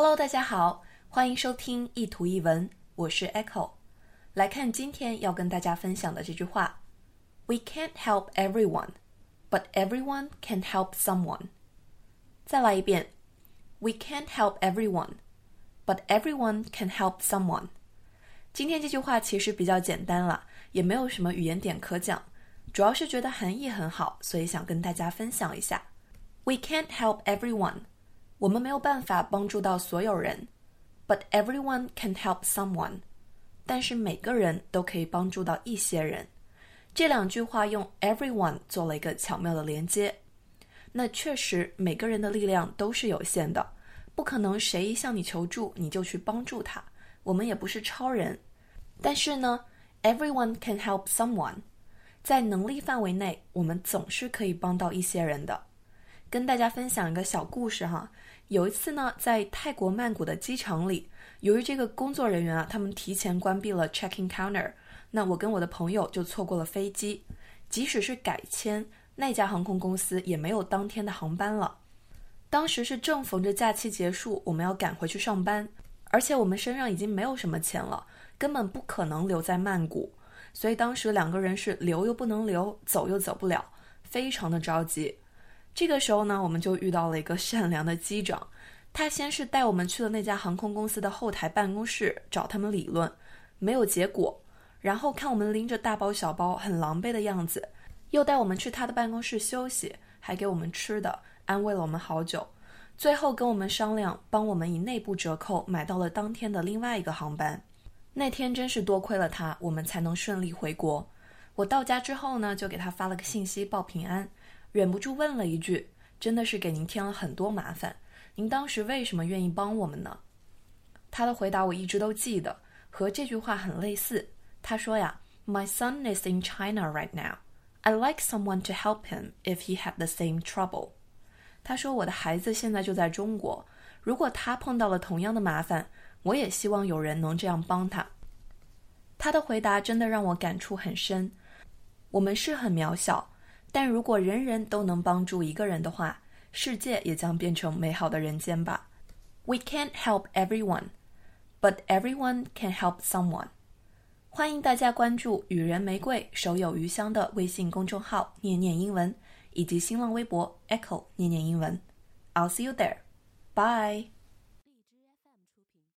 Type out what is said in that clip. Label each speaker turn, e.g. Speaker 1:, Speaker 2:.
Speaker 1: Hello，大家好，欢迎收听一图一文，我是 Echo。来看今天要跟大家分享的这句话：We can't help everyone, but everyone can help someone。再来一遍：We can't help everyone, but everyone can help someone。今天这句话其实比较简单了，也没有什么语言点可讲，主要是觉得含义很好，所以想跟大家分享一下。We can't help everyone。我们没有办法帮助到所有人，but everyone can help someone。但是每个人都可以帮助到一些人。这两句话用 everyone 做了一个巧妙的连接。那确实，每个人的力量都是有限的，不可能谁一向你求助你就去帮助他。我们也不是超人。但是呢，everyone can help someone。在能力范围内，我们总是可以帮到一些人的。跟大家分享一个小故事哈。有一次呢，在泰国曼谷的机场里，由于这个工作人员啊，他们提前关闭了 check-in counter，那我跟我的朋友就错过了飞机。即使是改签，那家航空公司也没有当天的航班了。当时是正逢着假期结束，我们要赶回去上班，而且我们身上已经没有什么钱了，根本不可能留在曼谷。所以当时两个人是留又不能留，走又走不了，非常的着急。这个时候呢，我们就遇到了一个善良的机长，他先是带我们去了那家航空公司的后台办公室找他们理论，没有结果，然后看我们拎着大包小包很狼狈的样子，又带我们去他的办公室休息，还给我们吃的，安慰了我们好久，最后跟我们商量，帮我们以内部折扣买到了当天的另外一个航班。那天真是多亏了他，我们才能顺利回国。我到家之后呢，就给他发了个信息报平安。忍不住问了一句：“真的是给您添了很多麻烦，您当时为什么愿意帮我们呢？”他的回答我一直都记得，和这句话很类似。他说呀：“My son is in China right now. I like someone to help him if he had the same trouble.” 他说：“我的孩子现在就在中国，如果他碰到了同样的麻烦，我也希望有人能这样帮他。”他的回答真的让我感触很深。我们是很渺小。但如果人人都能帮助一个人的话，世界也将变成美好的人间吧。We can't help everyone, but everyone can help someone。欢迎大家关注“与人玫瑰，手有余香”的微信公众号“念念英文”，以及新浪微博 “Echo 念念英文”。I'll see you there. Bye.